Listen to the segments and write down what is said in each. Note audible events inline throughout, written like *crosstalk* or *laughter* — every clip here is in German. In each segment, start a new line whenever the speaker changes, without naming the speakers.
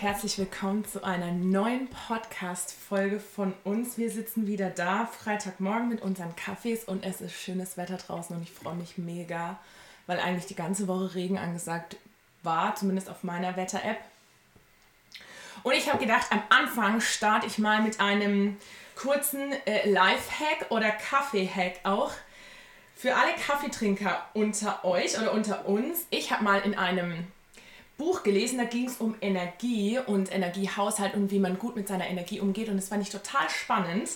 Herzlich willkommen zu einer neuen Podcast-Folge von uns. Wir sitzen wieder da, Freitagmorgen mit unseren Kaffees und es ist schönes Wetter draußen und ich freue mich mega, weil eigentlich die ganze Woche Regen angesagt war, zumindest auf meiner Wetter-App. Und ich habe gedacht, am Anfang starte ich mal mit einem kurzen äh, Life-Hack oder Kaffee-Hack auch. Für alle Kaffeetrinker unter euch oder unter uns, ich habe mal in einem Buch gelesen, da ging es um Energie und Energiehaushalt und wie man gut mit seiner Energie umgeht. Und das fand ich total spannend,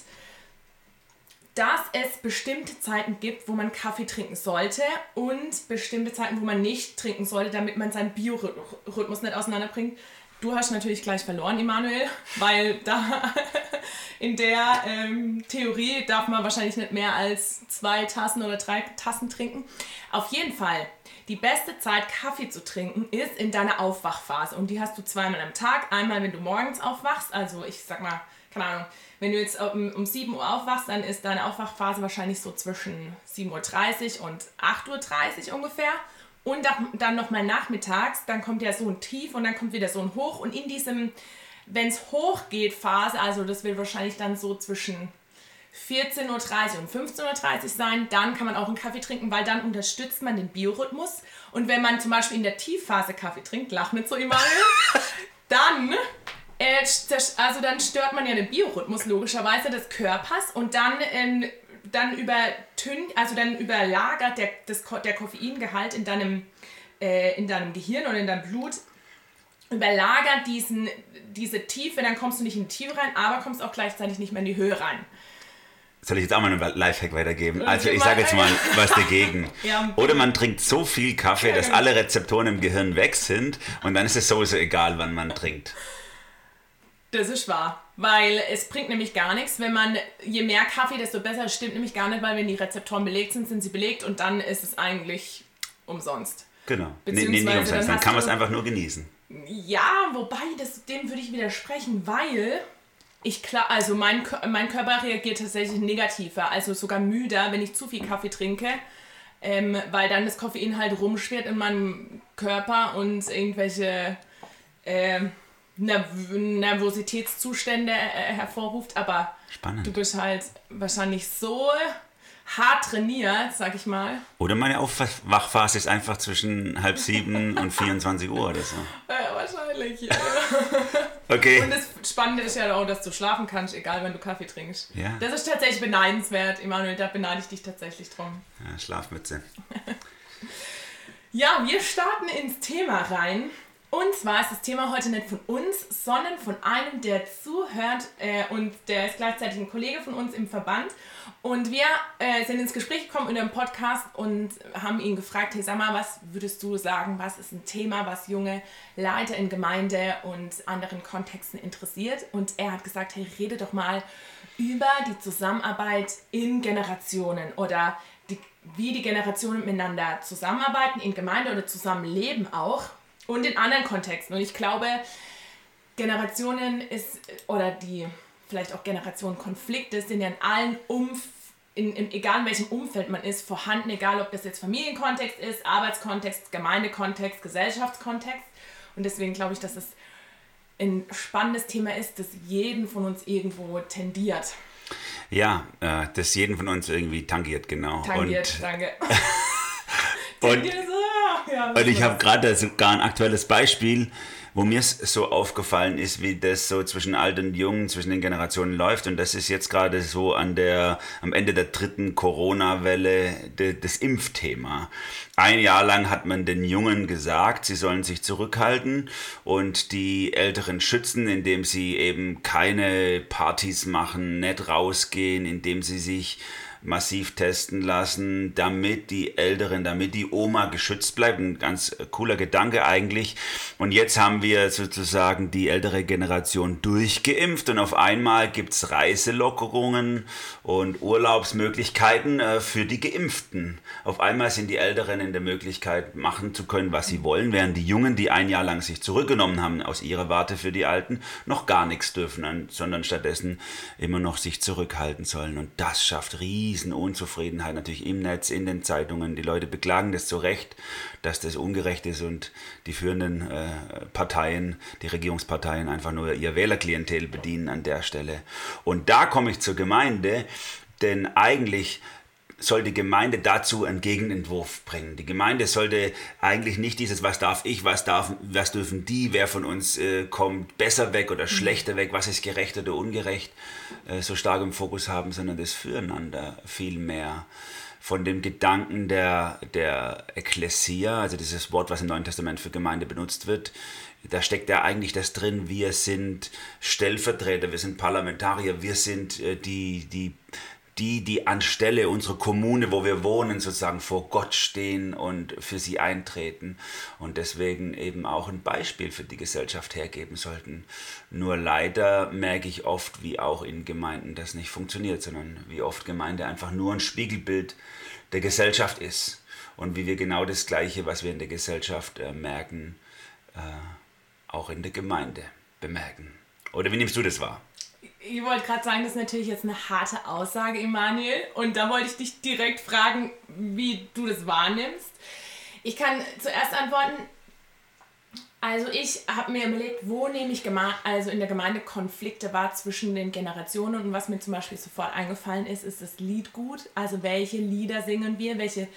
dass es bestimmte Zeiten gibt, wo man Kaffee trinken sollte und bestimmte Zeiten, wo man nicht trinken sollte, damit man seinen Biorhythmus nicht auseinanderbringt. Du hast natürlich gleich verloren, Emanuel, weil da *laughs* in der ähm, Theorie darf man wahrscheinlich nicht mehr als zwei Tassen oder drei Tassen trinken. Auf jeden Fall die beste Zeit, Kaffee zu trinken, ist in deiner Aufwachphase. Und die hast du zweimal am Tag. Einmal, wenn du morgens aufwachst, also ich sag mal, keine Ahnung, wenn du jetzt um, um 7 Uhr aufwachst, dann ist deine Aufwachphase wahrscheinlich so zwischen 7.30 Uhr und 8.30 Uhr ungefähr. Und dann nochmal nachmittags, dann kommt ja so ein Tief und dann kommt wieder so ein Hoch. Und in diesem, wenn es hoch geht, Phase, also das wird wahrscheinlich dann so zwischen 14.30 Uhr und 15.30 Uhr sein. Dann kann man auch einen Kaffee trinken, weil dann unterstützt man den Biorhythmus. Und wenn man zum Beispiel in der Tiefphase Kaffee trinkt, lach nicht so Emanuel, *laughs* dann, äh, also dann stört man ja den Biorhythmus logischerweise des Körpers und dann, äh, dann übertünnt, also dann überlagert der, das, der Koffeingehalt in deinem, äh, in deinem Gehirn oder in deinem Blut überlagert diesen, diese Tiefe, dann kommst du nicht in die Tiefe rein, aber kommst auch gleichzeitig nicht mehr in die Höhe rein.
Soll ich jetzt auch mal einen Lifehack weitergeben? Also ich sage jetzt mal was dagegen. *laughs* Oder man trinkt so viel Kaffee, dass genau. alle Rezeptoren im Gehirn weg sind und dann ist es sowieso egal, wann man trinkt.
Das ist wahr, weil es bringt nämlich gar nichts, wenn man, je mehr Kaffee, desto besser. Das stimmt nämlich gar nicht, weil wenn die Rezeptoren belegt sind, sind sie belegt und dann ist es eigentlich umsonst.
Genau. Nee, nee, nicht umsonst, dann, dann kann man es einfach nur genießen.
Ja, wobei, das, dem würde ich widersprechen, weil ich klar, also mein, mein Körper reagiert tatsächlich negativer, also sogar müder, wenn ich zu viel Kaffee trinke, ähm, weil dann das Koffein halt rumschwirrt in meinem Körper und irgendwelche äh, Nerv Nervositätszustände äh, hervorruft. Aber
Spannend.
du bist halt wahrscheinlich so hart trainiert, sag ich mal.
Oder meine Aufwachphase ist einfach zwischen halb sieben und 24 Uhr oder so. *laughs*
Ja, wahrscheinlich. Ja.
Okay.
Und das Spannende ist ja auch, dass du schlafen kannst, egal wenn du Kaffee trinkst.
Ja.
Das ist tatsächlich beneidenswert, Emanuel, da beneide ich dich tatsächlich drum.
Ja, Schlafmütze. *laughs*
ja, wir starten ins Thema rein. Und zwar ist das Thema heute nicht von uns, sondern von einem, der zuhört äh, und der ist gleichzeitig ein Kollege von uns im Verband. Und wir äh, sind ins Gespräch gekommen in einem Podcast und haben ihn gefragt, hey sag mal, was würdest du sagen, was ist ein Thema, was junge Leiter in Gemeinde und anderen Kontexten interessiert? Und er hat gesagt, hey, rede doch mal über die Zusammenarbeit in Generationen oder die, wie die Generationen miteinander zusammenarbeiten, in Gemeinde oder zusammenleben auch und in anderen Kontexten. Und ich glaube, Generationen ist, oder die vielleicht auch Generationenkonflikte sind ja in allen Umf in, in, egal in welchem Umfeld man ist, vorhanden, egal ob das jetzt Familienkontext ist, Arbeitskontext, Gemeindekontext, Gesellschaftskontext. Und deswegen glaube ich, dass es ein spannendes Thema ist, das jeden von uns irgendwo tendiert.
Ja, äh, das jeden von uns irgendwie tangiert, genau.
Tangiert, und, danke. *laughs*
und, ja, und ich habe gerade sogar ein aktuelles Beispiel, wo mir es so aufgefallen ist, wie das so zwischen alt und jung, zwischen den Generationen läuft. Und das ist jetzt gerade so an der, am Ende der dritten Corona-Welle de, das Impfthema. Ein Jahr lang hat man den Jungen gesagt, sie sollen sich zurückhalten und die Älteren schützen, indem sie eben keine Partys machen, nicht rausgehen, indem sie sich massiv testen lassen, damit die Älteren, damit die Oma geschützt bleibt. Ein ganz cooler Gedanke eigentlich. Und jetzt haben wir sozusagen die ältere Generation durchgeimpft und auf einmal gibt es Reiselockerungen und Urlaubsmöglichkeiten äh, für die Geimpften. Auf einmal sind die Älteren in der Möglichkeit, machen zu können, was sie wollen, während die Jungen, die ein Jahr lang sich zurückgenommen haben aus ihrer Warte für die Alten, noch gar nichts dürfen, sondern stattdessen immer noch sich zurückhalten sollen. Und das schafft riesen Unzufriedenheit natürlich im Netz, in den Zeitungen. Die Leute beklagen das zu Recht, dass das ungerecht ist und die führenden äh, Parteien, die Regierungsparteien einfach nur ihr Wählerklientel bedienen an der Stelle. Und da komme ich zur Gemeinde, denn eigentlich soll die Gemeinde dazu einen Gegenentwurf bringen. Die Gemeinde sollte eigentlich nicht dieses, was darf ich, was, darf, was dürfen die, wer von uns äh, kommt besser weg oder mhm. schlechter weg, was ist gerecht oder ungerecht, äh, so stark im Fokus haben, sondern das Füreinander viel mehr. Von dem Gedanken der, der Ekklesia, also dieses Wort, was im Neuen Testament für Gemeinde benutzt wird, da steckt ja eigentlich das drin, wir sind Stellvertreter, wir sind Parlamentarier, wir sind äh, die, die die, die anstelle unserer Kommune, wo wir wohnen, sozusagen vor Gott stehen und für sie eintreten und deswegen eben auch ein Beispiel für die Gesellschaft hergeben sollten. Nur leider merke ich oft, wie auch in Gemeinden das nicht funktioniert, sondern wie oft Gemeinde einfach nur ein Spiegelbild der Gesellschaft ist und wie wir genau das Gleiche, was wir in der Gesellschaft äh, merken, äh, auch in der Gemeinde bemerken. Oder wie nimmst du das wahr?
Ich wollte gerade sagen, das ist natürlich jetzt eine harte Aussage, Emanuel. Und da wollte ich dich direkt fragen, wie du das wahrnimmst. Ich kann zuerst antworten. Also ich habe mir überlegt, wo nehme ich also in der Gemeinde Konflikte wahr zwischen den Generationen und was mir zum Beispiel sofort eingefallen ist, ist das Liedgut. Also welche Lieder singen wir, welche,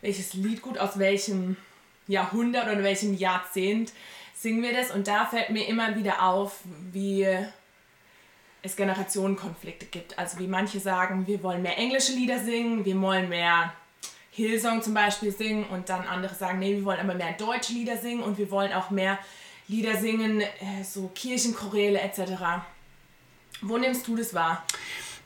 welches Liedgut aus welchem Jahrhundert oder welchem Jahrzehnt singen wir das. Und da fällt mir immer wieder auf, wie es Generationenkonflikte gibt. Also wie manche sagen, wir wollen mehr englische Lieder singen, wir wollen mehr Hillsong zum Beispiel singen und dann andere sagen, nee, wir wollen aber mehr deutsche Lieder singen und wir wollen auch mehr Lieder singen, äh, so Kirchenchoräle etc. Wo nimmst du das wahr?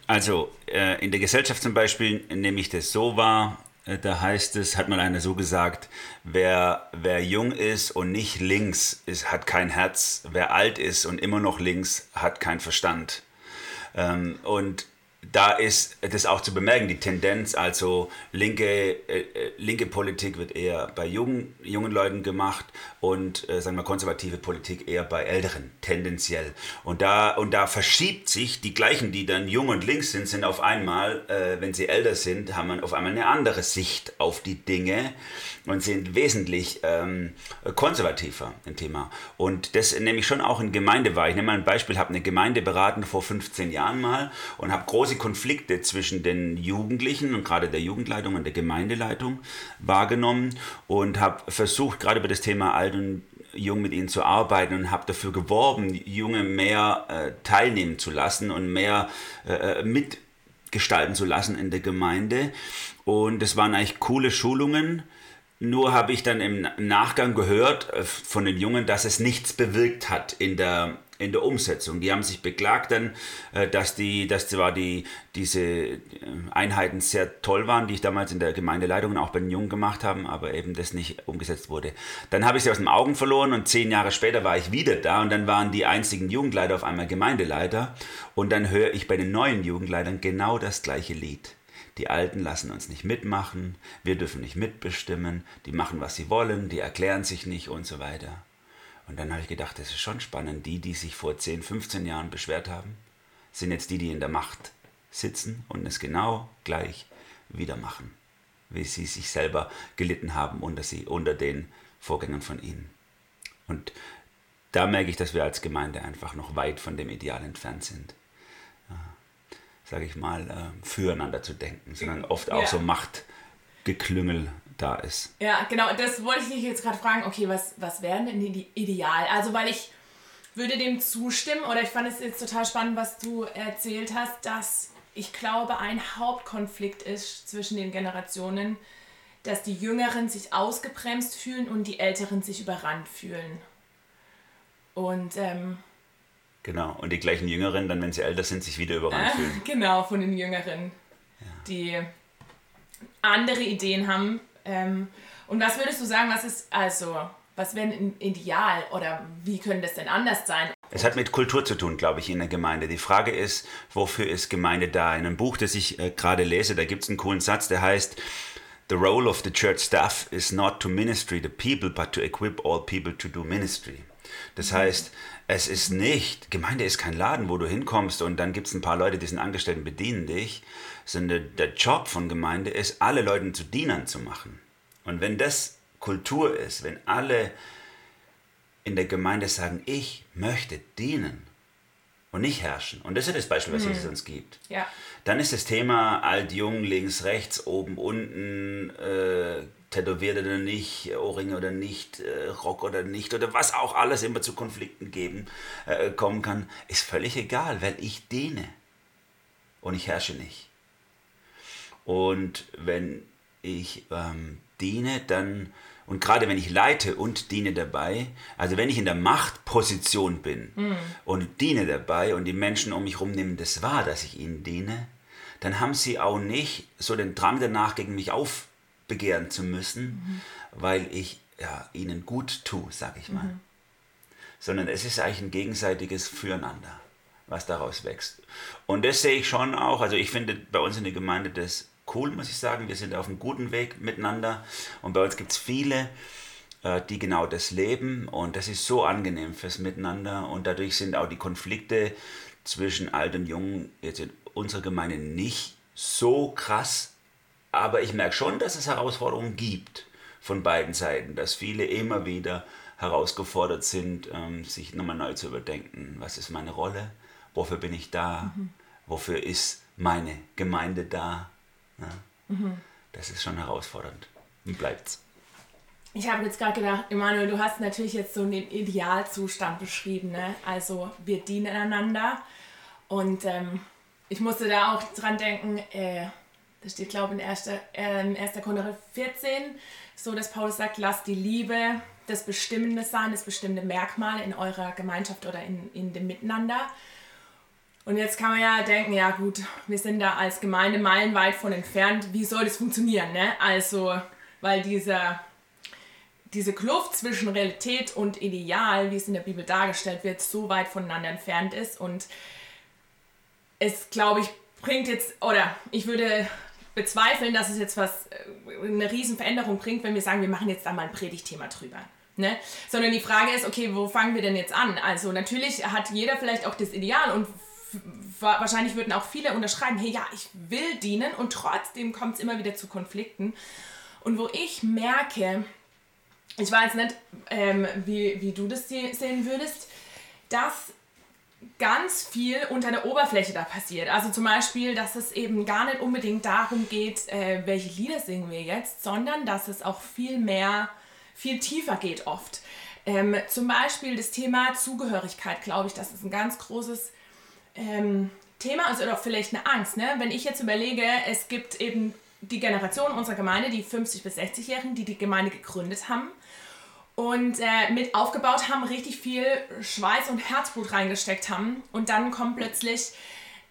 Also äh, in der Gesellschaft zum Beispiel nehme ich das so wahr, äh, da heißt es, hat mal einer so gesagt, wer, wer jung ist und nicht links ist, hat kein Herz, wer alt ist und immer noch links, hat keinen Verstand. Ähm, und da ist das auch zu bemerken, die Tendenz, also linke, äh, äh, linke Politik wird eher bei jungen, jungen Leuten gemacht und äh, sagen wir konservative Politik eher bei Älteren, tendenziell. Und da, und da verschiebt sich, die gleichen, die dann jung und links sind, sind auf einmal, äh, wenn sie älter sind, haben man auf einmal eine andere Sicht auf die Dinge und sind wesentlich ähm, konservativer im Thema. Und das nehme ich schon auch in Gemeinde wahr. Ich nehme mal ein Beispiel, habe eine Gemeinde beraten vor 15 Jahren mal und habe große Konflikte zwischen den Jugendlichen und gerade der Jugendleitung und der Gemeindeleitung wahrgenommen und habe versucht, gerade über das Thema Alt und Jung mit ihnen zu arbeiten und habe dafür geworben, Junge mehr äh, teilnehmen zu lassen und mehr äh, äh mitgestalten zu lassen in der Gemeinde. Und es waren eigentlich coole Schulungen nur habe ich dann im Nachgang gehört äh, von den Jungen, dass es nichts bewirkt hat in der, in der Umsetzung. Die haben sich beklagt dann, äh, dass, die, dass zwar die, diese äh, Einheiten sehr toll waren, die ich damals in der Gemeindeleitung und auch bei den Jungen gemacht habe, aber eben das nicht umgesetzt wurde. Dann habe ich sie aus den Augen verloren und zehn Jahre später war ich wieder da und dann waren die einzigen Jugendleiter auf einmal Gemeindeleiter und dann höre ich bei den neuen Jugendleitern genau das gleiche Lied. Die Alten lassen uns nicht mitmachen, wir dürfen nicht mitbestimmen, die machen, was sie wollen, die erklären sich nicht und so weiter. Und dann habe ich gedacht, das ist schon spannend. Die, die sich vor 10, 15 Jahren beschwert haben, sind jetzt die, die in der Macht sitzen und es genau gleich wieder machen, wie sie sich selber gelitten haben unter, sie, unter den Vorgängern von ihnen. Und da merke ich, dass wir als Gemeinde einfach noch weit von dem Ideal entfernt sind sage ich mal, äh, füreinander zu denken, sondern oft auch ja. so Machtgeklüngel da ist.
Ja, genau, das wollte ich dich jetzt gerade fragen, okay, was, was wäre denn die ideal? Also, weil ich würde dem zustimmen oder ich fand es jetzt total spannend, was du erzählt hast, dass ich glaube, ein Hauptkonflikt ist zwischen den Generationen, dass die Jüngeren sich ausgebremst fühlen und die Älteren sich überrannt fühlen. Und ähm,
Genau, und die gleichen Jüngeren dann, wenn sie älter sind, sich wieder überrannt
äh,
fühlen. *laughs*
Genau, von den Jüngeren.
Ja.
die andere Ideen haben. Ähm, und was würdest du sagen, was ist also, was wäre ein Ideal oder wie könnte das denn anders sein?
Es hat mit Kultur zu tun, glaube ich, in der Gemeinde. Die Frage ist, wofür ist Gemeinde da? In einem Buch, das ich äh, gerade lese, da gibt es einen coolen Satz, der heißt, The role of the church staff is not to ministry the people, but to equip all people to do ministry. Das heißt, es ist nicht, Gemeinde ist kein Laden, wo du hinkommst und dann gibt es ein paar Leute, die sind angestellt und bedienen dich, sondern der Job von Gemeinde ist, alle Leute zu Dienern zu machen. Und wenn das Kultur ist, wenn alle in der Gemeinde sagen, ich möchte dienen und nicht herrschen, und das ist das Beispiel, was mhm. Jesus uns gibt,
ja.
dann ist das Thema alt, jung, links, rechts, oben, unten, äh, tätowiert oder nicht, Ohrringe oder nicht, äh, Rock oder nicht, oder was auch alles immer zu Konflikten geben, äh, kommen kann, ist völlig egal, weil ich diene und ich herrsche nicht. Und wenn ich ähm, diene, dann, und gerade wenn ich leite und diene dabei, also wenn ich in der Machtposition bin mhm. und diene dabei und die Menschen um mich herum nehmen das wahr, dass ich ihnen diene, dann haben sie auch nicht so den Drang danach, gegen mich aufbegehren zu müssen, mhm. weil ich ja, ihnen gut tue, sag ich mal. Mhm. Sondern es ist eigentlich ein gegenseitiges Füreinander, was daraus wächst. Und das sehe ich schon auch, also ich finde bei uns in der Gemeinde das cool, muss ich sagen. Wir sind auf einem guten Weg miteinander. Und bei uns gibt es viele, äh, die genau das leben. Und das ist so angenehm fürs Miteinander. Und dadurch sind auch die Konflikte zwischen alt und jung jetzt in unserer Gemeinde nicht so krass, aber ich merke schon, dass es Herausforderungen gibt von beiden Seiten, dass viele immer wieder herausgefordert sind, ähm, sich nochmal neu zu überdenken, was ist meine Rolle, wofür bin ich da, mhm. wofür ist meine Gemeinde da ja. Mhm. Das ist schon herausfordernd. Wie bleibt's?
Ich habe jetzt gerade gedacht, Emanuel, du hast natürlich jetzt so einen Idealzustand beschrieben. Ne? Also wir dienen einander. Und ähm, ich musste da auch dran denken, äh, das steht, glaube ich, in 1. Äh, 1. Korinther 14, so dass Paulus sagt, lasst die Liebe das Bestimmende sein, das bestimmende Merkmal in eurer Gemeinschaft oder in, in dem Miteinander. Und jetzt kann man ja denken, ja gut, wir sind da als Gemeinde meilenweit von entfernt. Wie soll das funktionieren? Ne? Also, weil dieser, diese Kluft zwischen Realität und Ideal, wie es in der Bibel dargestellt wird, so weit voneinander entfernt ist. Und es, glaube ich, bringt jetzt, oder ich würde bezweifeln, dass es jetzt was, äh, eine riesen Veränderung bringt, wenn wir sagen, wir machen jetzt da mal ein Predigtthema drüber. Ne? Sondern die Frage ist, okay, wo fangen wir denn jetzt an? Also natürlich hat jeder vielleicht auch das Ideal und wahrscheinlich würden auch viele unterschreiben, hey ja, ich will dienen und trotzdem kommt es immer wieder zu Konflikten. Und wo ich merke, ich weiß nicht, ähm, wie, wie du das sehen würdest, dass ganz viel unter der Oberfläche da passiert. Also zum Beispiel, dass es eben gar nicht unbedingt darum geht, äh, welche Lieder singen wir jetzt, sondern dass es auch viel mehr, viel tiefer geht oft. Ähm, zum Beispiel das Thema Zugehörigkeit, glaube ich, das ist ein ganz großes ähm, Thema also oder vielleicht eine Angst. Ne? Wenn ich jetzt überlege, es gibt eben die Generation unserer Gemeinde, die 50- bis 60-Jährigen, die die Gemeinde gegründet haben und äh, mit aufgebaut haben, richtig viel Schweiß und Herzblut reingesteckt haben und dann kommen plötzlich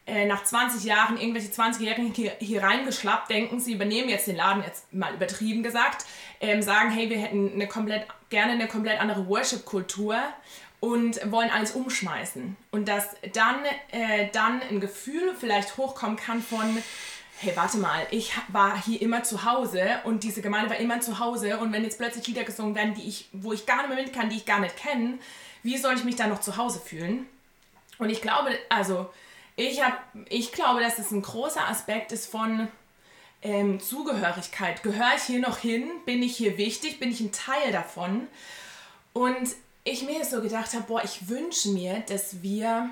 äh, nach 20 Jahren irgendwelche 20-Jährigen hier, hier reingeschlappt, denken, sie übernehmen jetzt den Laden, jetzt mal übertrieben gesagt, ähm, sagen, hey, wir hätten eine komplett, gerne eine komplett andere Worship-Kultur und wollen alles umschmeißen. Und dass dann, äh, dann ein Gefühl vielleicht hochkommen kann von, hey, warte mal, ich war hier immer zu Hause und diese Gemeinde war immer zu Hause und wenn jetzt plötzlich Lieder gesungen werden, die ich, wo ich gar nicht mehr mit kann, die ich gar nicht kenne, wie soll ich mich dann noch zu Hause fühlen? Und ich glaube, also ich, hab, ich glaube, dass es ein großer Aspekt ist von ähm, Zugehörigkeit. Gehöre ich hier noch hin? Bin ich hier wichtig? Bin ich ein Teil davon? Und ich mir so gedacht habe, boah, ich wünsche mir, dass wir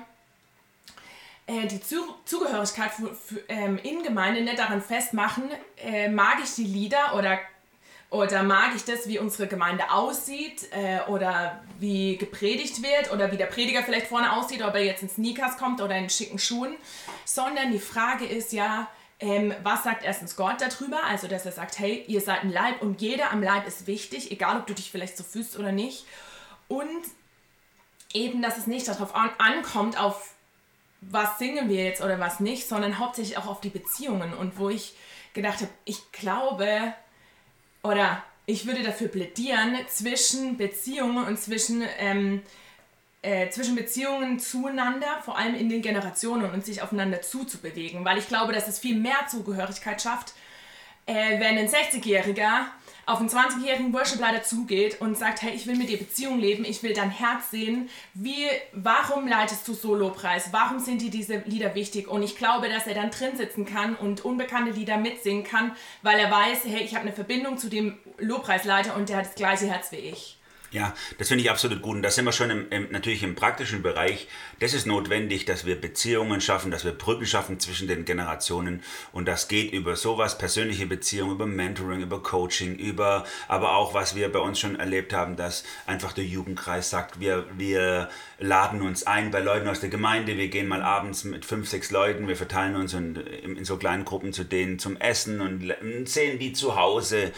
äh, die Zugehörigkeit für, für, ähm, in Gemeinde nicht daran festmachen, äh, mag ich die Lieder oder, oder mag ich das, wie unsere Gemeinde aussieht äh, oder wie gepredigt wird oder wie der Prediger vielleicht vorne aussieht, ob er jetzt in Sneakers kommt oder in schicken Schuhen, sondern die Frage ist ja, ähm, was sagt erstens Gott darüber? Also, dass er sagt, hey, ihr seid ein Leib und jeder am Leib ist wichtig, egal ob du dich vielleicht so fühlst oder nicht. Und eben, dass es nicht darauf an, ankommt, auf was singen wir jetzt oder was nicht, sondern hauptsächlich auch auf die Beziehungen. Und wo ich gedacht habe, ich glaube oder ich würde dafür plädieren, zwischen Beziehungen und zwischen, ähm, äh, zwischen Beziehungen zueinander, vor allem in den Generationen und sich aufeinander zuzubewegen. Weil ich glaube, dass es viel mehr Zugehörigkeit schafft, äh, wenn ein 60-Jähriger auf einen 20-jährigen Burschen leider zugeht und sagt, hey, ich will mit dir Beziehung leben, ich will dein Herz sehen, wie, warum leitest du Solopreis, warum sind dir diese Lieder wichtig? Und ich glaube, dass er dann drin sitzen kann und unbekannte Lieder mitsingen kann, weil er weiß, hey, ich habe eine Verbindung zu dem Lobpreisleiter und der hat das gleiche Herz wie ich.
Ja, das finde ich absolut gut. Und da sind wir schon im, im, natürlich im praktischen Bereich. Das ist notwendig, dass wir Beziehungen schaffen, dass wir Brücken schaffen zwischen den Generationen. Und das geht über sowas, persönliche Beziehungen, über Mentoring, über Coaching, über, aber auch, was wir bei uns schon erlebt haben, dass einfach der Jugendkreis sagt, wir, wir laden uns ein bei Leuten aus der Gemeinde. Wir gehen mal abends mit fünf, sechs Leuten, wir verteilen uns in, in so kleinen Gruppen zu denen zum Essen und sehen die zu Hause.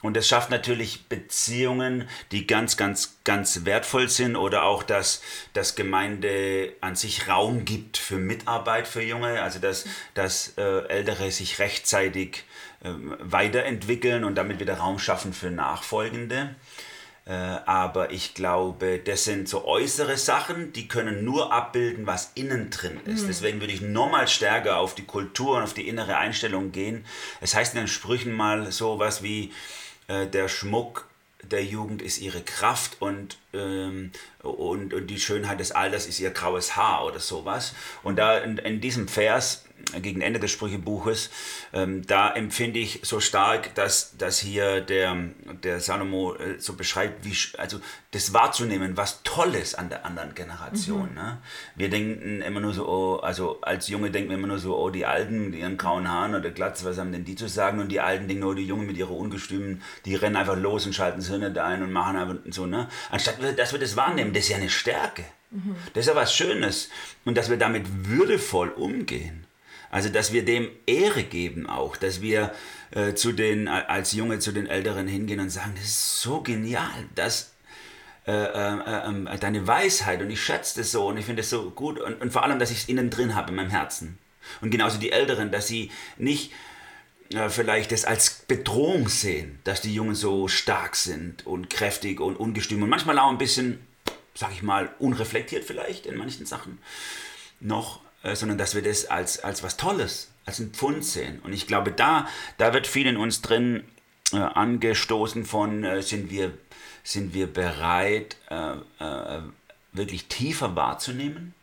Und es schafft natürlich Beziehungen, die ganz, ganz, ganz wertvoll sind oder auch, dass, dass Gemeinde an sich Raum gibt für Mitarbeit für Junge, also dass, dass äh, Ältere sich rechtzeitig äh, weiterentwickeln und damit wieder Raum schaffen für Nachfolgende. Äh, aber ich glaube, das sind so äußere Sachen, die können nur abbilden, was innen drin ist. Mhm. Deswegen würde ich nochmal stärker auf die Kultur und auf die innere Einstellung gehen. Es heißt in den Sprüchen mal so was wie, äh, der Schmuck der Jugend ist ihre Kraft und, ähm, und, und die Schönheit des Alters ist ihr graues Haar oder sowas. Und da in, in diesem Vers gegen Ende des Sprüchebuches, ähm, da empfinde ich so stark, dass, dass hier der, der Salomo äh, so beschreibt, wie, also das wahrzunehmen, was Tolles an der anderen Generation. Mhm. Ne? Wir denken immer nur so, oh, also als Junge denken wir immer nur so, oh, die Alten mit ihren grauen Haaren oder Glatz, was haben denn die zu sagen? Und die Alten denken, oh, die Jungen mit ihrer Ungestümen, die rennen einfach los und schalten das Hirn ein und machen einfach so, ne? Anstatt dass wir das wahrnehmen, das ist ja eine Stärke. Mhm. Das ist ja was Schönes. Und dass wir damit würdevoll umgehen. Also, dass wir dem Ehre geben auch, dass wir äh, zu den, als Junge zu den Älteren hingehen und sagen, das ist so genial, dass äh, äh, äh, deine Weisheit und ich schätze das so und ich finde es so gut und, und, vor allem, dass ich es innen drin habe in meinem Herzen. Und genauso die Älteren, dass sie nicht äh, vielleicht das als Bedrohung sehen, dass die Jungen so stark sind und kräftig und ungestüm und manchmal auch ein bisschen, sag ich mal, unreflektiert vielleicht in manchen Sachen noch, äh, sondern dass wir das als, als was Tolles, als ein Pfund sehen. Und ich glaube, da, da wird viel in uns drin äh, angestoßen von, äh, sind, wir, sind wir bereit, äh, äh, wirklich tiefer wahrzunehmen,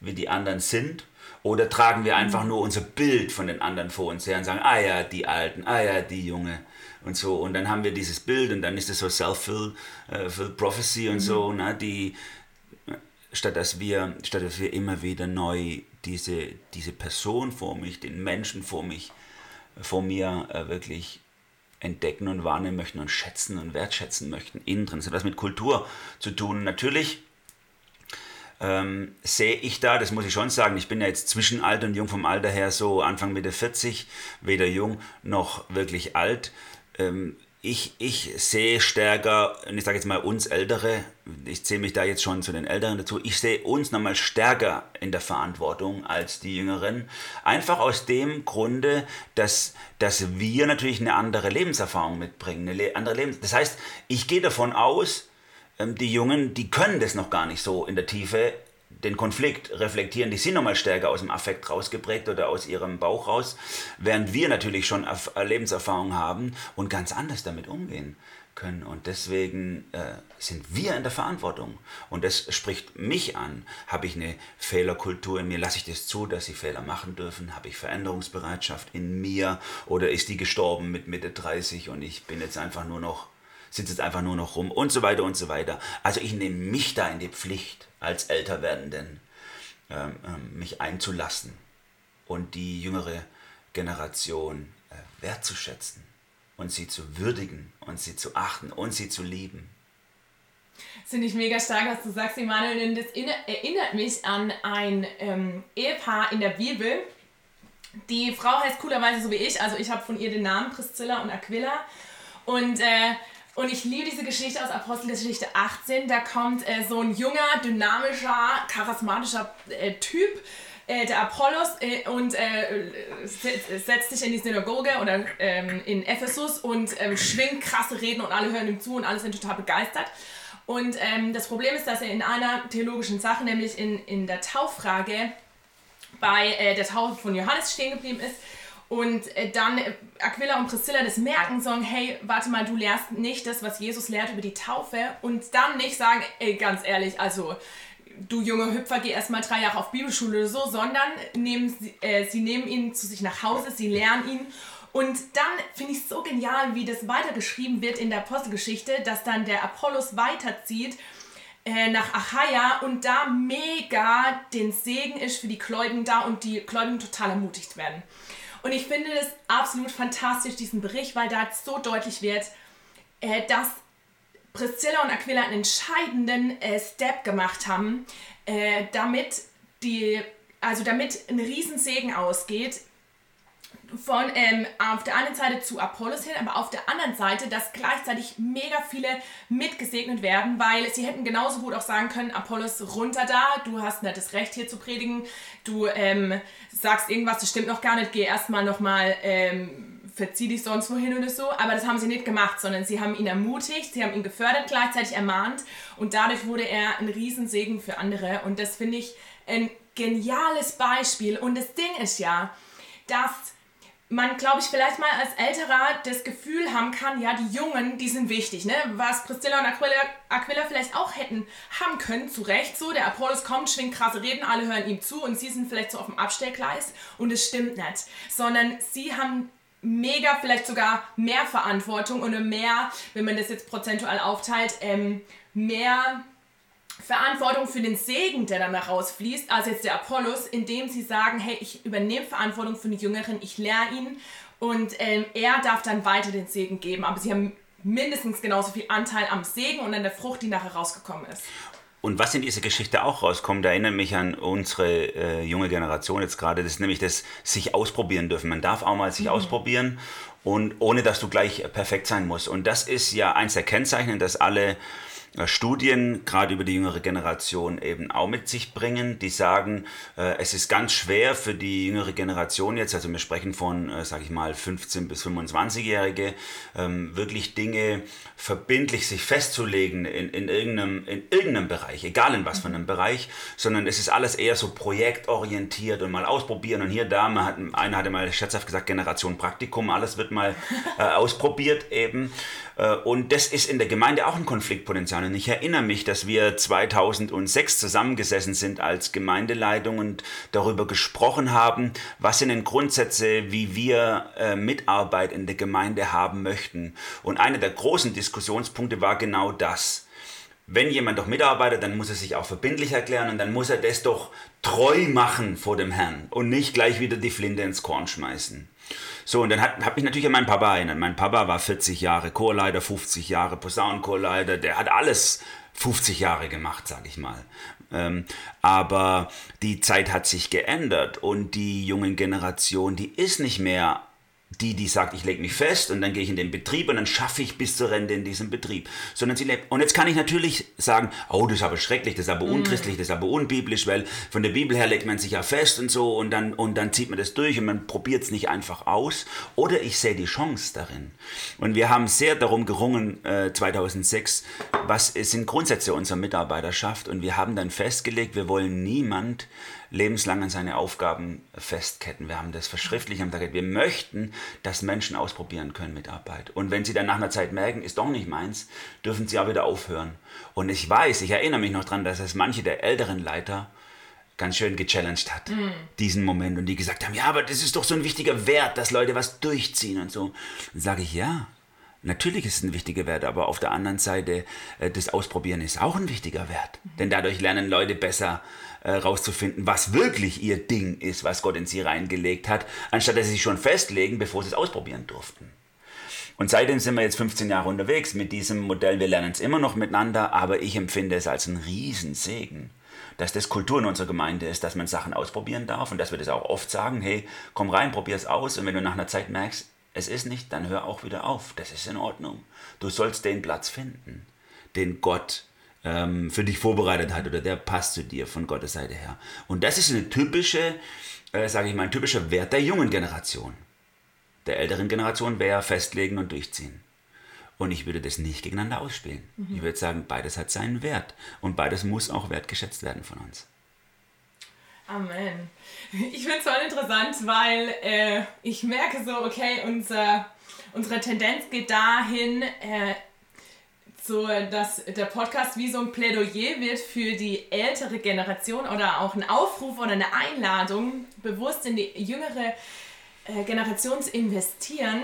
wie die anderen sind? Oder tragen wir einfach nur unser Bild von den anderen vor uns her und sagen, ah ja, die Alten, ah ja, die Junge und so. Und dann haben wir dieses Bild und dann ist es so Self-Fulfilled äh, Prophecy und mhm. so, ne, die, statt dass wir, statt dass wir immer wieder neu diese, diese Person vor mich, den Menschen vor mich, vor mir äh, wirklich entdecken und wahrnehmen möchten und schätzen und wertschätzen möchten. Innen drin. Das hat was mit Kultur zu tun. Natürlich ähm, sehe ich da, das muss ich schon sagen, ich bin ja jetzt zwischen alt und jung vom Alter her so Anfang Mitte 40, weder jung noch wirklich alt. Ähm, ich, ich sehe stärker, und ich sage jetzt mal uns Ältere, ich zähle mich da jetzt schon zu den Älteren dazu, ich sehe uns nochmal stärker in der Verantwortung als die Jüngeren. Einfach aus dem Grunde, dass, dass wir natürlich eine andere Lebenserfahrung mitbringen. Eine andere Lebens das heißt, ich gehe davon aus, ähm, die Jungen, die können das noch gar nicht so in der Tiefe den Konflikt reflektieren, die sind nochmal stärker aus dem Affekt rausgeprägt oder aus ihrem Bauch raus, während wir natürlich schon äh, Lebenserfahrung haben und ganz anders damit umgehen können. Und deswegen äh, sind wir in der Verantwortung. Und das spricht mich an. Habe ich eine Fehlerkultur in mir? Lasse ich das zu, dass sie Fehler machen dürfen? Habe ich Veränderungsbereitschaft in mir? Oder ist die gestorben mit Mitte 30 und ich bin jetzt einfach nur noch, sitze jetzt einfach nur noch rum und so weiter und so weiter. Also ich nehme mich da in die Pflicht als älter werdenden ähm, ähm, mich einzulassen und die jüngere Generation äh, wertzuschätzen und sie zu würdigen und sie zu achten und sie zu lieben.
Das finde ich mega stark, was du sagst, Emanuel, denn das erinnert mich an ein ähm, Ehepaar in der Bibel. Die Frau heißt coolerweise so wie ich, also ich habe von ihr den Namen Priscilla und Aquila. Und äh, und ich liebe diese Geschichte aus Apostelgeschichte 18. Da kommt äh, so ein junger, dynamischer, charismatischer äh, Typ äh, der Apollos äh, und äh, setzt sich in die Synagoge oder ähm, in Ephesus und ähm, schwingt krasse Reden und alle hören ihm zu und alle sind total begeistert. Und ähm, das Problem ist, dass er in einer theologischen Sache, nämlich in, in der Tauffrage, bei äh, der Taufe von Johannes stehen geblieben ist. Und äh, dann äh, Aquila und Priscilla das merken, sagen, hey, warte mal, du lehrst nicht das, was Jesus lehrt über die Taufe. Und dann nicht sagen, ey, ganz ehrlich, also du junge Hüpfer, geh erstmal drei Jahre auf Bibelschule oder so, sondern nehmen sie, äh, sie nehmen ihn zu sich nach Hause, sie lernen ihn. Und dann finde ich es so genial, wie das weitergeschrieben wird in der Apostelgeschichte, dass dann der Apollos weiterzieht äh, nach Achaia und da mega den Segen ist für die Gläubigen da und die Gläubigen total ermutigt werden. Und ich finde das absolut fantastisch, diesen Bericht, weil da so deutlich wird, äh, dass Priscilla und Aquila einen entscheidenden äh, Step gemacht haben, äh, damit die, also damit ein Riesensegen ausgeht von ähm, auf der einen Seite zu Apollos hin, aber auf der anderen Seite, dass gleichzeitig mega viele mitgesegnet werden, weil sie hätten genauso gut auch sagen können, Apollos runter da, du hast nicht das Recht hier zu predigen, du ähm, sagst irgendwas, das stimmt noch gar nicht, geh erstmal nochmal, ähm, verzieh dich sonst wohin oder so, aber das haben sie nicht gemacht, sondern sie haben ihn ermutigt, sie haben ihn gefördert, gleichzeitig ermahnt. Und dadurch wurde er ein Riesensegen für andere. Und das finde ich ein geniales Beispiel. Und das Ding ist ja, dass man, glaube ich, vielleicht mal als Älterer das Gefühl haben kann, ja, die Jungen, die sind wichtig, ne? Was Priscilla und Aquila, Aquila vielleicht auch hätten haben können, zu Recht so. Der Apollos kommt, schwingt krasse Reden, alle hören ihm zu und sie sind vielleicht so auf dem Abstellgleis und es stimmt nicht. Sondern sie haben mega, vielleicht sogar mehr Verantwortung und mehr, wenn man das jetzt prozentual aufteilt, ähm, mehr Verantwortung für den Segen, der dann rausfließt, als jetzt der Apollos, indem sie sagen, hey, ich übernehme Verantwortung für die Jüngeren, ich lehre ihn und ähm, er darf dann weiter den Segen geben. Aber sie haben mindestens genauso viel Anteil am Segen und an der Frucht, die nachher rausgekommen ist.
Und was in dieser Geschichte auch rauskommt, erinnert mich an unsere äh, junge Generation jetzt gerade, das ist nämlich das sich ausprobieren dürfen. Man darf auch mal sich mhm. ausprobieren und ohne dass du gleich perfekt sein musst. Und das ist ja eins der Kennzeichen, dass alle äh, Studien, gerade über die jüngere Generation, eben auch mit sich bringen, die sagen, äh, es ist ganz schwer für die jüngere Generation jetzt, also wir sprechen von, äh, sage ich mal, 15- bis 25-Jährige, ähm, wirklich Dinge verbindlich sich festzulegen in, in, irgendeinem, in irgendeinem Bereich, egal in was für einem Bereich, sondern es ist alles eher so projektorientiert und mal ausprobieren und hier, da, man hat, einer hatte mal scherzhaft gesagt, Generation Praktikum, alles wird mal äh, ausprobiert eben. Äh, und das ist in der Gemeinde auch ein Konfliktpotenzial. Und ich erinnere mich, dass wir 2006 zusammengesessen sind als Gemeindeleitung und darüber gesprochen haben, was sind denn Grundsätze, wie wir äh, Mitarbeit in der Gemeinde haben möchten. Und einer der großen Diskussionspunkte war genau das wenn jemand doch mitarbeitet, dann muss er sich auch verbindlich erklären und dann muss er das doch treu machen vor dem Herrn und nicht gleich wieder die Flinte ins Korn schmeißen. So, und dann habe ich natürlich an meinen Papa erinnert. Mein Papa war 40 Jahre Chorleiter, 50 Jahre Posaunenchorleiter, der hat alles 50 Jahre gemacht, sage ich mal. Ähm, aber die Zeit hat sich geändert und die jungen Generation, die ist nicht mehr die, die sagt, ich lege mich fest und dann gehe ich in den Betrieb und dann schaffe ich bis zur Rente in diesem Betrieb. Sondern sie lebt. Und jetzt kann ich natürlich sagen, oh, das ist aber schrecklich, das ist aber mhm. unchristlich, das ist aber unbiblisch, weil von der Bibel her legt man sich ja fest und so und dann, und dann zieht man das durch und man probiert es nicht einfach aus. Oder ich sehe die Chance darin. Und wir haben sehr darum gerungen, äh, 2006, was sind Grundsätze unserer Mitarbeiterschaft und wir haben dann festgelegt, wir wollen niemand lebenslang an seine Aufgaben festketten. Wir haben das verschriftlich, haben gesagt, wir möchten, dass Menschen ausprobieren können mit Arbeit. Und wenn sie dann nach einer Zeit merken, ist doch nicht meins, dürfen sie auch wieder aufhören. Und ich weiß, ich erinnere mich noch daran, dass es manche der älteren Leiter ganz schön gechallenged hat, mm. diesen Moment. Und die gesagt haben, ja, aber das ist doch so ein wichtiger Wert, dass Leute was durchziehen und so. Dann sage ich, ja, Natürlich ist es ein wichtiger Wert, aber auf der anderen Seite, äh, das Ausprobieren ist auch ein wichtiger Wert. Mhm. Denn dadurch lernen Leute besser äh, was wirklich ihr Ding ist, was Gott in sie reingelegt hat, anstatt dass sie sich schon festlegen, bevor sie es ausprobieren durften. Und seitdem sind wir jetzt 15 Jahre unterwegs mit diesem Modell. Wir lernen es immer noch miteinander, aber ich empfinde es als einen Riesensegen, dass das Kultur in unserer Gemeinde ist, dass man Sachen ausprobieren darf und dass wir das auch oft sagen, hey, komm rein, probier es aus und wenn du nach einer Zeit merkst, es ist nicht, dann hör auch wieder auf. Das ist in Ordnung. Du sollst den Platz finden, den Gott ähm, für dich vorbereitet hat oder der passt zu dir von Gottes Seite her. Und das ist eine typische, äh, sage ich mal, ein typischer Wert der jungen Generation. Der älteren Generation wäre festlegen und durchziehen. Und ich würde das nicht gegeneinander ausspielen. Mhm. Ich würde sagen, beides hat seinen Wert. Und beides muss auch wertgeschätzt werden von uns.
Amen. Ich finde es voll interessant, weil äh, ich merke so, okay, unser, unsere Tendenz geht dahin, äh, so, dass der Podcast wie so ein Plädoyer wird für die ältere Generation oder auch ein Aufruf oder eine Einladung, bewusst in die jüngere äh, Generation zu investieren.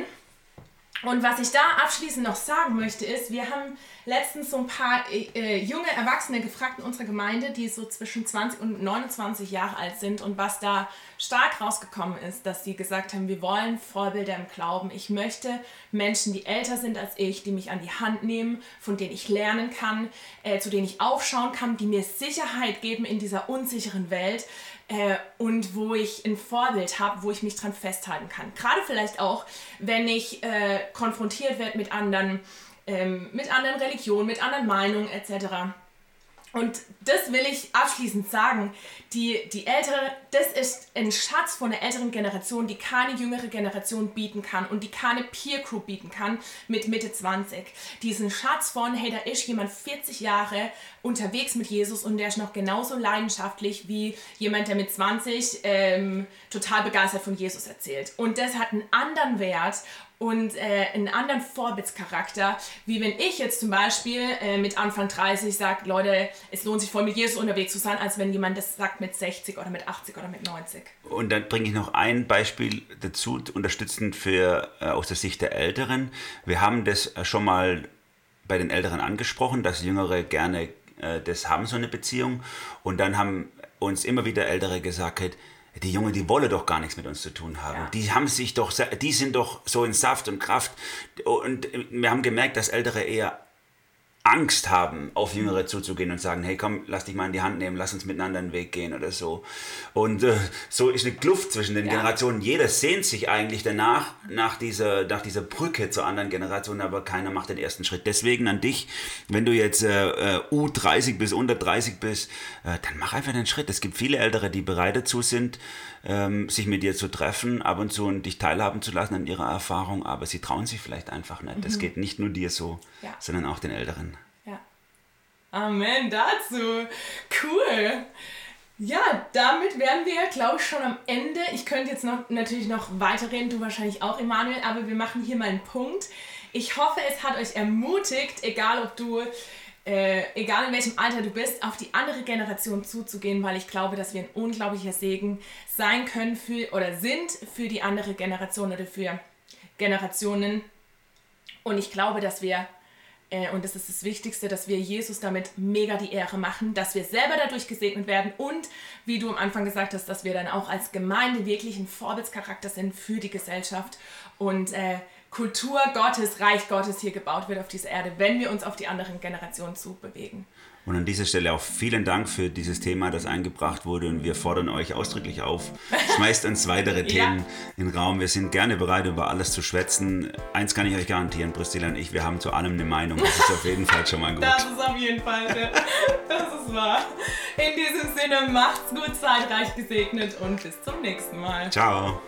Und was ich da abschließend noch sagen möchte, ist, wir haben letztens so ein paar äh, junge Erwachsene gefragt in unserer Gemeinde, die so zwischen 20 und 29 Jahre alt sind und was da stark rausgekommen ist, dass sie gesagt haben, wir wollen Vorbilder im Glauben. Ich möchte Menschen, die älter sind als ich, die mich an die Hand nehmen, von denen ich lernen kann, äh, zu denen ich aufschauen kann, die mir Sicherheit geben in dieser unsicheren Welt äh, und wo ich ein Vorbild habe, wo ich mich dran festhalten kann. Gerade vielleicht auch, wenn ich äh, konfrontiert werde mit anderen, ähm, mit anderen Religionen, mit anderen Meinungen etc. Und das will ich abschließend sagen. Die, die ältere, das ist ein Schatz von der älteren Generation, die keine jüngere Generation bieten kann und die keine Peer Group bieten kann mit Mitte 20. Diesen Schatz von, hey, da ist jemand 40 Jahre unterwegs mit Jesus und der ist noch genauso leidenschaftlich wie jemand, der mit 20 ähm, total begeistert von Jesus erzählt. Und das hat einen anderen Wert und äh, einen anderen Vorbildscharakter, wie wenn ich jetzt zum Beispiel äh, mit Anfang 30 sage, Leute, es lohnt sich voll mit Jesus unterwegs zu sein, als wenn jemand das sagt mit 60 oder mit 80 oder mit 90.
Und dann bringe ich noch ein Beispiel dazu, unterstützend für äh, aus der Sicht der Älteren. Wir haben das äh, schon mal bei den Älteren angesprochen, dass Jüngere gerne äh, das haben, so eine Beziehung. Und dann haben uns immer wieder Ältere gesagt, die Junge, die wolle doch gar nichts mit uns zu tun haben. Ja. Die haben sich doch, die sind doch so in Saft und Kraft. Und wir haben gemerkt, dass Ältere eher Angst haben, auf Jüngere zuzugehen und sagen, hey komm, lass dich mal in die Hand nehmen, lass uns miteinander einen Weg gehen oder so. Und äh, so ist eine Kluft zwischen den ja. Generationen. Jeder sehnt sich eigentlich danach, nach dieser, nach dieser Brücke zur anderen Generation, aber keiner macht den ersten Schritt. Deswegen an dich, wenn du jetzt äh, äh U30 bis unter 30 bist, äh, dann mach einfach den Schritt. Es gibt viele Ältere, die bereit dazu sind, ähm, sich mit dir zu treffen, ab und zu und dich teilhaben zu lassen an ihrer Erfahrung, aber sie trauen sich vielleicht einfach nicht. Mhm. Das geht nicht nur dir so, ja. sondern auch den Älteren.
Amen dazu. Cool. Ja, damit wären wir, glaube ich, schon am Ende. Ich könnte jetzt noch, natürlich noch weiterreden, du wahrscheinlich auch, Emanuel, aber wir machen hier mal einen Punkt. Ich hoffe, es hat euch ermutigt, egal ob du äh, egal in welchem Alter du bist, auf die andere Generation zuzugehen, weil ich glaube, dass wir ein unglaublicher Segen sein können für oder sind für die andere Generation oder für Generationen. Und ich glaube, dass wir, und das ist das Wichtigste, dass wir Jesus damit mega die Ehre machen, dass wir selber dadurch gesegnet werden und, wie du am Anfang gesagt hast, dass wir dann auch als Gemeinde wirklich ein Vorbildscharakter sind für die Gesellschaft und äh, Kultur Gottes, Reich Gottes hier gebaut wird auf dieser Erde, wenn wir uns auf die anderen Generationen zubewegen.
Und an dieser Stelle auch vielen Dank für dieses Thema, das eingebracht wurde. Und wir fordern euch ausdrücklich auf, schmeißt uns weitere *laughs* Themen ja. in den Raum. Wir sind gerne bereit, über alles zu schwätzen. Eins kann ich euch garantieren, Priscilla und ich, wir haben zu allem eine Meinung. Das ist auf jeden Fall schon mal *laughs* gut.
Das ist auf jeden Fall, das ist wahr. In diesem Sinne, macht's gut, seid reich gesegnet und bis zum nächsten Mal.
Ciao.